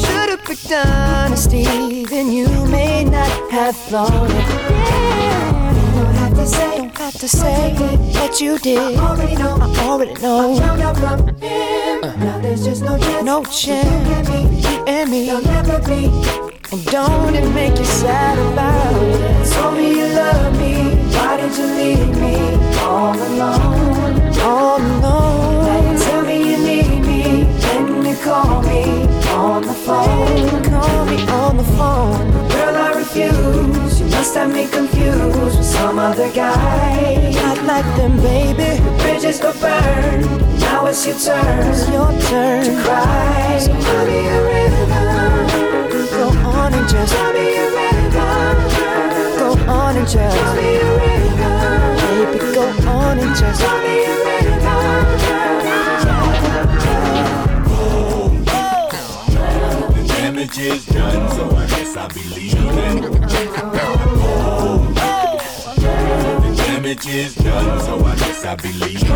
Should've picked honesty, then you may not have thought it. Yeah. Don't have to say, have to say what you did. I already know, I already know. I found out from him. Uh. Now there's just no chance, no chance. You and me, there'll never be. And don't it make you sad must have me confused with some other guy. Not like them, baby. Bridges go burn. Now it's your turn. It's your turn to cry. So tell me a river. Go on and just tell me a river. Go on and just tell me a river. Baby, go on and just tell me a river. Damage is done, so I guess I'll be leaving. The damage is done, so I guess I'll be leaving.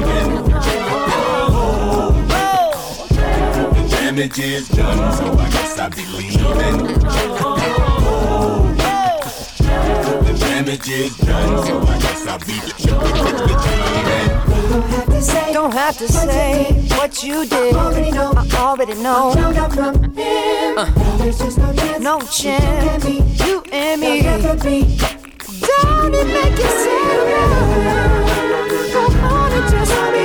The damage is done, so I guess I'll be leaving. The damage is done, so I guess I'll be leaving. Don't have to say, don't have to say what you did. I already know. I already know. Out from him. Now there's just no chance. No chance. You and me. Don't it make you sad? Go on and just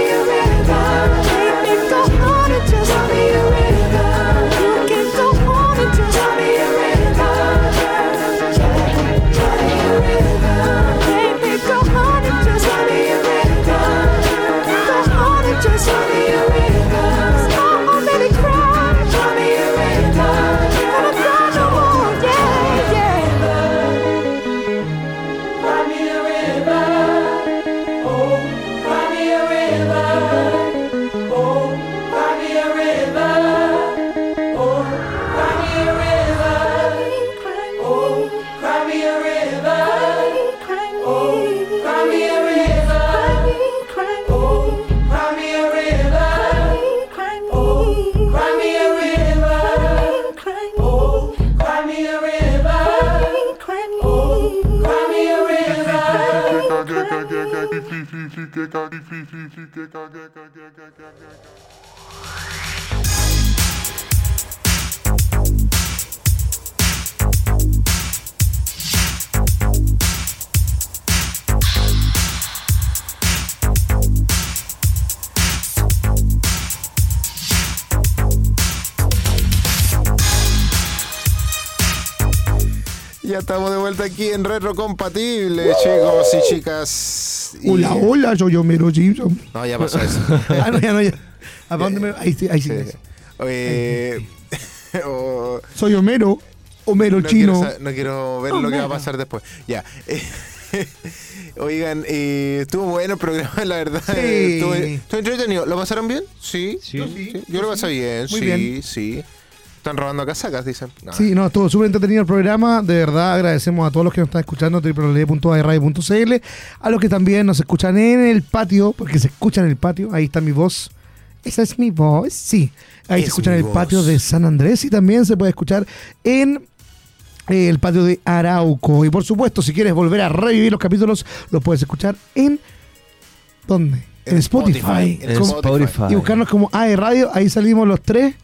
vuelta aquí en Retro Compatible, chicos y chicas. Y- Hola, hola, soy Homero Simpson. No, ya pasó eso. <laughs> Ah, no, ya no, ya. ¿A dónde me.? Ahí sí, ahí sí. Sí. Oye, <laughs> o- Soy Homero, Homero no, chino. Quiero, no quiero ver lo que va a pasar después. Ya. eh, <laughs> Oigan, eh, estuvo bueno el programa, la verdad. Sí. Estuvo, estuvo entretenido. ¿Lo pasaron bien? Sí. Sí. Yo sí. Sí, Yo lo pasé bien, Muy sí, bien. sí. Están robando casacas, dicen. No. Sí, no, estuvo súper entretenido el programa. De verdad, agradecemos a todos los que nos están escuchando www.airradio.cl, a los que también nos escuchan en el patio, porque se escucha en el patio. Ahí está mi voz. Esa es mi voz, sí. Ahí Es se escucha en el voz. patio de San Andrés y también se puede escuchar en eh, el patio de Arauco. Y por supuesto, si quieres volver a revivir los capítulos, los puedes escuchar en. ¿Dónde? En, Spotify. En En Spotify. y buscarnos como AE Radio, ahí salimos los tres.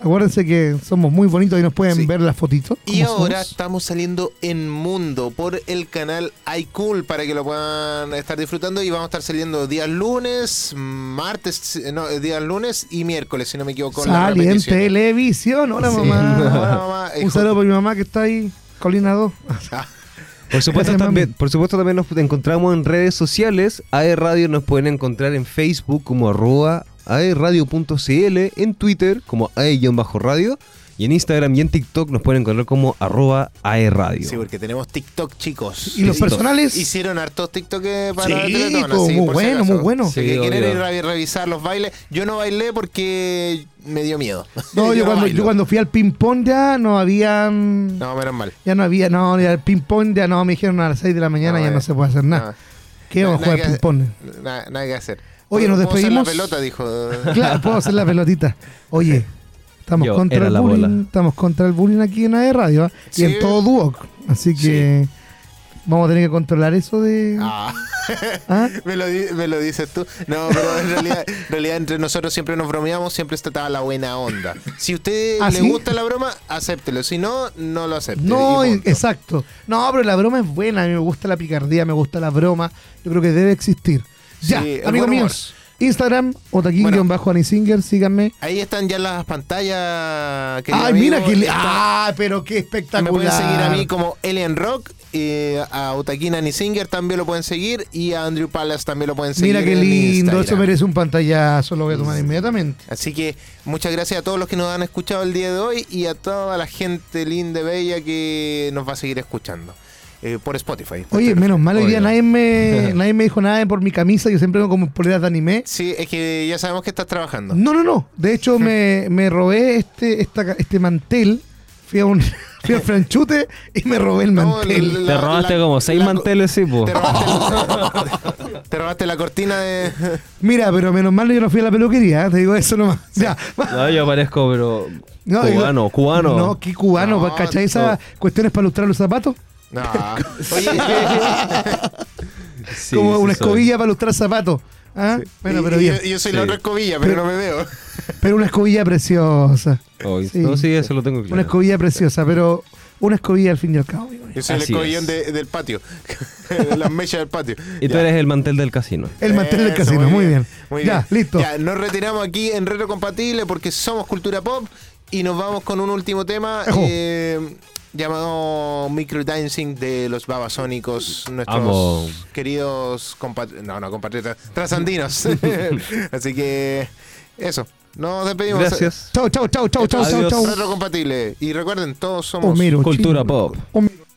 Acuérdense que somos muy bonitos y nos pueden Sí. ver las fotitos. Y ahora somos. estamos saliendo en Mundo por el canal iCool para que lo puedan estar disfrutando y vamos a estar saliendo días lunes, martes, no, días lunes y miércoles, si no me equivoco. las Sale en repeticiones. televisión. Hola, Sí. mamá. <laughs> Hola, mamá. Un saludo para mi mamá que está ahí, Colina 2. <laughs> Por supuesto, Gracias, también, mami. por supuesto también nos encontramos en redes sociales. AE Radio nos pueden encontrar en Facebook como arroba aeradio.cl, en Twitter como ae-radio y en Instagram y en TikTok nos pueden encontrar como arroba aeradio. Sí, porque tenemos TikTok, chicos. Y los personales. Hicieron hartos TikTok eh, para Sí, la muy bueno, muy bueno. Si Sí, que quieren ir a revisar los bailes. Yo no bailé porque me dio miedo. No, yo, <laughs> cuando, yo cuando fui al ping-pong ya no habían. No, menos mal. Ya no había, no, ya el ping-pong ya no, me dijeron a las 6 de la mañana No, ya eh, no se puede hacer nada. No, ¿Qué vamos a jugar ping-pong? Nada, nada que hacer. Oye, nos Puedo hacer despedimos. la pelota, dijo. Claro, puedo hacer la pelotita. Oye, estamos Yo, contra el bullying. bola. Estamos contra el bullying aquí en AE Radio ¿ah? Sí. y en todo Duoc. Así que vamos a tener que controlar eso de. Ah, ¿Ah? <laughs> me, lo, di- me lo dices tú. No, pero en realidad, en realidad entre nosotros siempre nos bromeamos, siempre está la buena onda. Si a usted ¿Ah, le sí? gusta la broma, acéptelo. Si no, no lo acepte. No, exacto. No, pero la broma es buena. A mí me gusta la picardía, me gusta la broma. Yo creo que debe existir. Sí, ya, el amigos míos. Instagram, otaquín-anisinger, síganme. Ahí están ya las pantallas. Ay, mira que. Está- Ah, pero qué Me espectacular. pueden seguir a mí como Alien Rock, eh, a Utaquina Singer también lo pueden seguir y a Andrew Palace también lo pueden seguir. Mira qué lindo. Eso merece un pantallazo. Lo voy a tomar inmediatamente. Así que muchas gracias a todos los que nos han escuchado el día de hoy y a toda la gente linda y bella que nos va a seguir escuchando eh, por Spotify. Oye, menos mal hoy día nadie me, <laughs> nadie me dijo nada por mi camisa. Yo siempre vengo con poleras de anime. Sí, es que ya sabemos que estás trabajando. No, no, no. De hecho, me, <laughs> me robé este, esta, este mantel. Fui a un <laughs> fui al franchute y me robé el No, mantel. la- Te robaste la- como seis la manteles, sí, po. Te robaste, te robaste la cortina de... Mira, pero menos mal yo no fui a la peluquería. ¿eh? Te digo eso nomás. Ya. No, yo parezco, pero No, cubano, digo- cubano. No, qué cubano. No, ¿Cachai esas cuestiones para lustrar los zapatos? No. <laughs> Oye, <laughs> Sí, Como sí una soy. escobilla para lustrar zapatos. ¿Ah? Bueno, pero bien. yo, yo soy la otra escobilla, pero, Pero- no me veo. <laughs> Pero una escobilla preciosa. No, sí, eso lo tengo claro. Una escobilla preciosa, pero una escobilla al fin y al cabo. Yo soy Así el escobillón es. de- del patio. Las mechas del patio. Y tú Ya. eres el mantel del casino. El mantel del casino, muy bien. muy ya, bien. listo. Ya, nos retiramos aquí en Retro Compatible porque somos cultura pop y nos vamos con un último tema Ejo. eh, llamado Micro Dancing de los Babasónicos, nuestros Amo. queridos compatriotas, no, no compatriotas, trasandinos. <laughs> Así que eso, nos despedimos. Gracias. Chau, chau, chau, chau, chau, chau, chau. Compatible y recuerden, todos somos Cultura pop. Homero.